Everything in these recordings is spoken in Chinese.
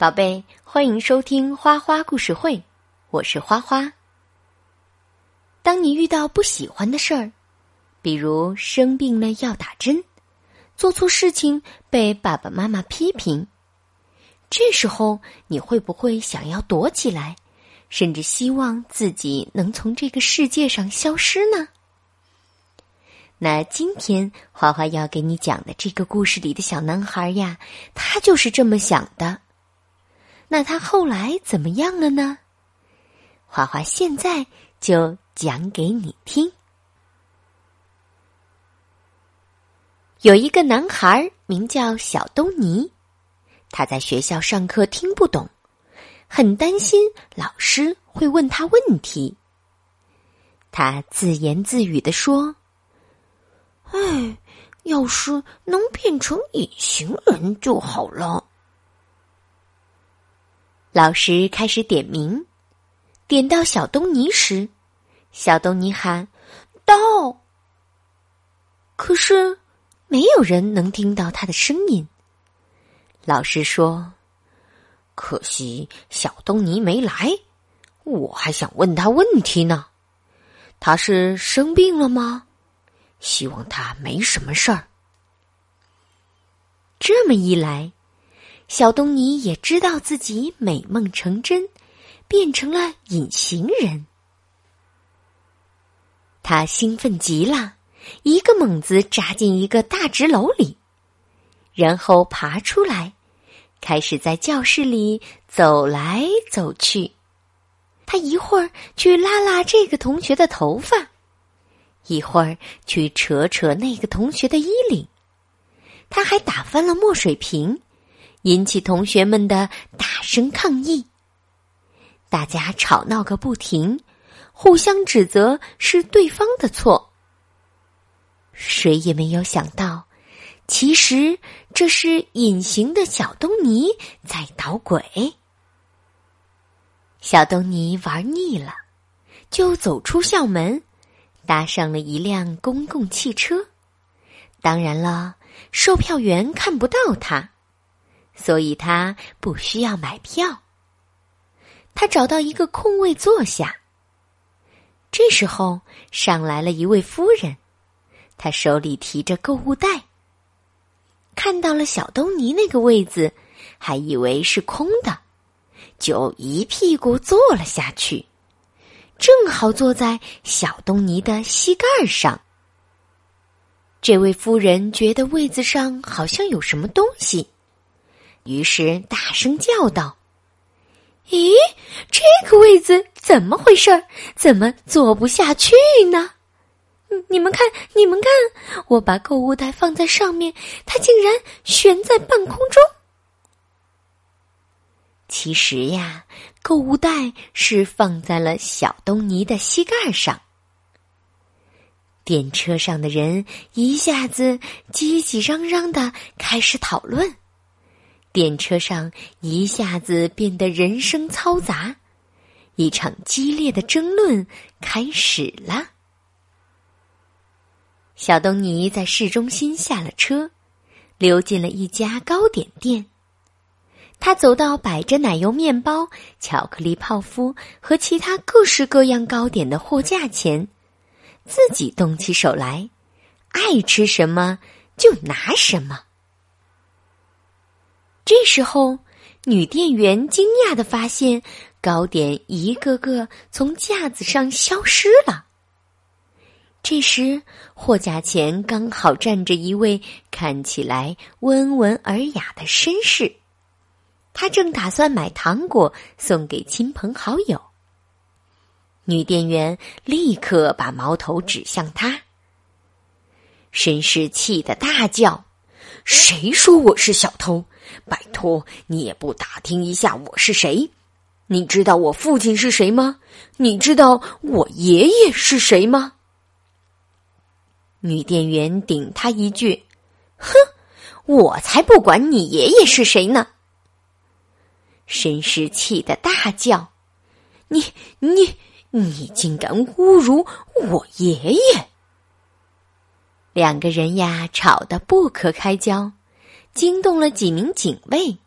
宝贝，欢迎收听花花故事会，我是花花。当你遇到不喜欢的事儿，比如生病了要打针，做错事情被爸爸妈妈批评，这时候你会不会想要躲起来，甚至希望自己能从这个世界上消失呢？那今天花花要给你讲的这个故事里的小男孩呀，他就是这么想的。那他后来怎么样了呢？花花现在就讲给你听。有一个男孩名叫小东尼，他在学校上课听不懂，很担心老师会问他问题。他自言自语的说：“哎，要是能变成隐形人就好了。”老师开始点名，点到小东尼时，小东尼喊：“到！”可是没有人能听到他的声音。老师说：“可惜小东尼没来，我还想问他问题呢。他是生病了吗？希望他没什么事儿。”这么一来。小东尼也知道自己美梦成真，变成了隐形人。他兴奋极了，一个猛子扎进一个大纸篓里，然后爬出来，开始在教室里走来走去。他一会儿去拉拉这个同学的头发，一会儿去扯扯那个同学的衣领，他还打翻了墨水瓶。引起同学们的大声抗议，大家吵闹个不停，互相指责是对方的错。谁也没有想到，其实这是隐形的小东尼在捣鬼。小东尼玩腻了，就走出校门，搭上了一辆公共汽车。当然了，售票员看不到他。所以他不需要买票。他找到一个空位坐下。这时候上来了一位夫人，她手里提着购物袋。看到了小东尼那个位子，还以为是空的，就一屁股坐了下去，正好坐在小东尼的膝盖上。这位夫人觉得位子上好像有什么东西。于是大声叫道：“咦，这个位子怎么回事？怎么坐不下去呢？你们看，你们看，我把购物袋放在上面，它竟然悬在半空中。其实呀，购物袋是放在了小东尼的膝盖上。电车上的人一下子叽叽嚷嚷的开始讨论。”电车上一下子变得人声嘈杂，一场激烈的争论开始了。小东尼在市中心下了车，溜进了一家糕点店。他走到摆着奶油面包、巧克力泡芙和其他各式各样糕点的货架前，自己动起手来，爱吃什么就拿什么。这时候，女店员惊讶的发现，糕点一个个从架子上消失了。这时，货架前刚好站着一位看起来温文尔雅的绅士，他正打算买糖果送给亲朋好友。女店员立刻把矛头指向他，绅士气得大叫。谁说我是小偷？拜托，你也不打听一下我是谁？你知道我父亲是谁吗？你知道我爷爷是谁吗？女店员顶他一句：“哼，我才不管你爷爷是谁呢！”绅士气得大叫：“你你你竟敢侮辱我爷爷！”两个人呀，吵得不可开交，惊动了几名警卫。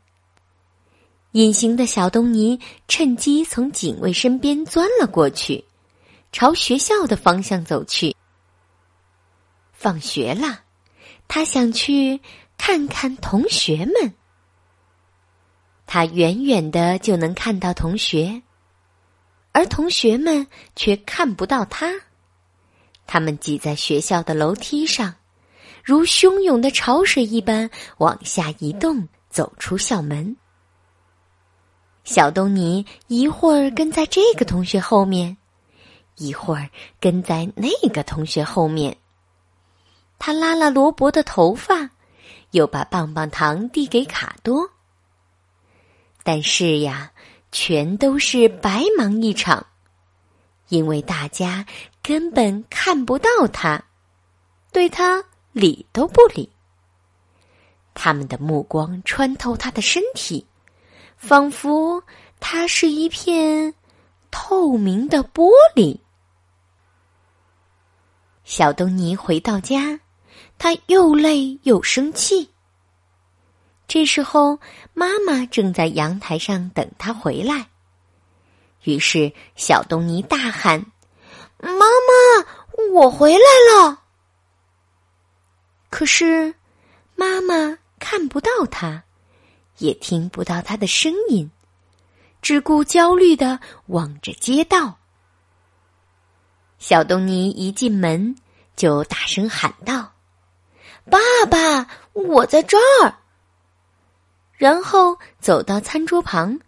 隐形的小东尼趁机从警卫身边钻了过去，朝学校的方向走去。放学了，他想去看看同学们。他远远的就能看到同学，而同学们却看不到他。他们挤在学校的楼梯上，如汹涌的潮水一般往下移动，走出校门。小东尼一会儿跟在这个同学后面，一会儿跟在那个同学后面。他拉了罗伯的头发，又把棒棒糖递给卡多。但是呀，全都是白忙一场，因为大家根本看不到他，对他理都不理。他们的目光穿透他的身体，仿佛他是一片透明的玻璃。小东尼回到家，他又累又生气。这时候，妈妈正在阳台上等他回来。于是，小东尼大喊：“妈妈，我回来了！”可是，妈妈看不到他，也听不到他的声音，只顾焦虑的望着街道。小东尼一进门就大声喊道：“爸爸，我在这儿！”然后走到餐桌旁，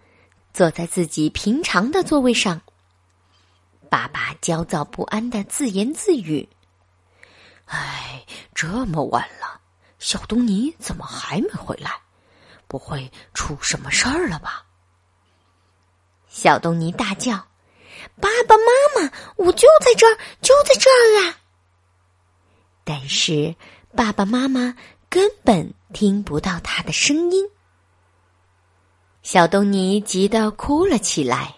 坐在自己平常的座位上。爸爸焦躁不安的自言自语：“哎，这么晚了，小东尼怎么还没回来？不会出什么事儿了吧？”小东尼大叫：“爸爸妈妈，我就在这儿，就在这儿啊！”但是爸爸妈妈根本听不到他的声音。小东尼急得哭了起来，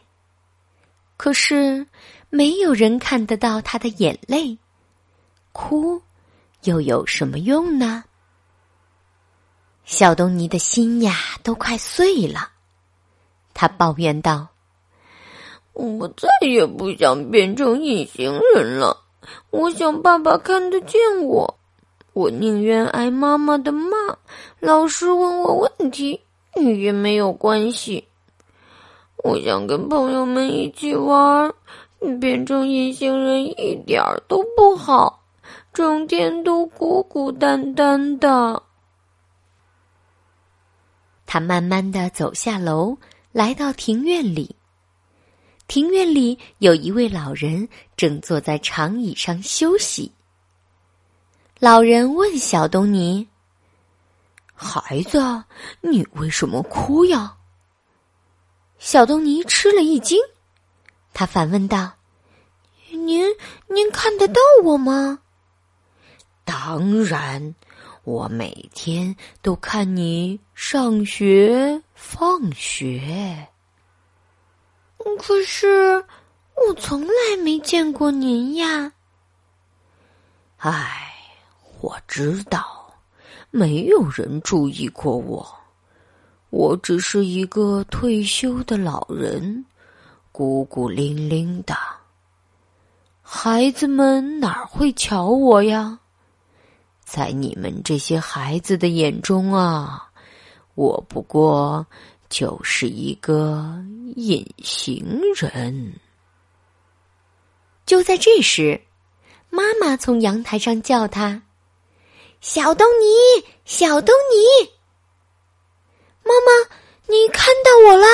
可是没有人看得到他的眼泪，哭又有什么用呢？小东尼的心呀，都快碎了。他抱怨道：“我再也不想变成隐形人了。我想爸爸看得见我，我宁愿挨妈妈的骂，老师问我问题。”也没有关系。我想跟朋友们一起玩，变成隐形人一点儿都不好，整天都孤孤单单的。他慢慢的走下楼，来到庭院里。庭院里有一位老人正坐在长椅上休息。老人问小东尼。孩子，你为什么哭呀？小东尼吃了一惊，他反问道：“您，您看得到我吗？”“当然，我每天都看你上学放学。”“可是，我从来没见过您呀。”“唉，我知道。”没有人注意过我，我只是一个退休的老人，孤孤零零的。孩子们哪会瞧我呀？在你们这些孩子的眼中啊，我不过就是一个隐形人。就在这时，妈妈从阳台上叫他。小东尼，小东尼，妈妈，你看到我了？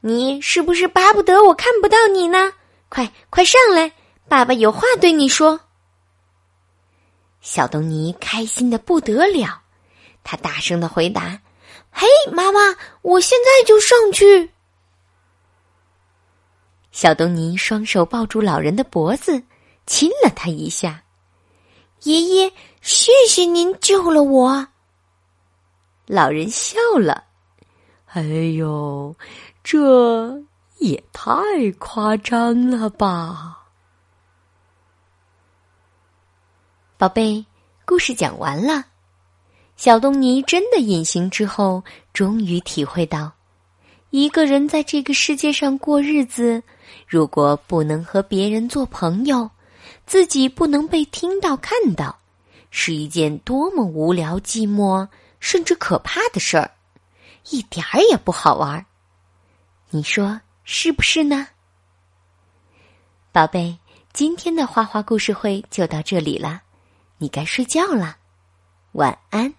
你是不是巴不得我看不到你呢？快快上来，爸爸有话对你说。小东尼开心的不得了，他大声的回答：“嘿，妈妈，我现在就上去。”小东尼双手抱住老人的脖子，亲了他一下。爷爷，谢谢您救了我。老人笑了，哎呦，这也太夸张了吧！宝贝，故事讲完了。小东尼真的隐形之后，终于体会到，一个人在这个世界上过日子，如果不能和别人做朋友，自己不能被听到看到，是一件多么无聊、寂寞，甚至可怕的事儿，一点儿也不好玩儿。你说是不是呢，宝贝？今天的花花故事会就到这里了，你该睡觉了，晚安。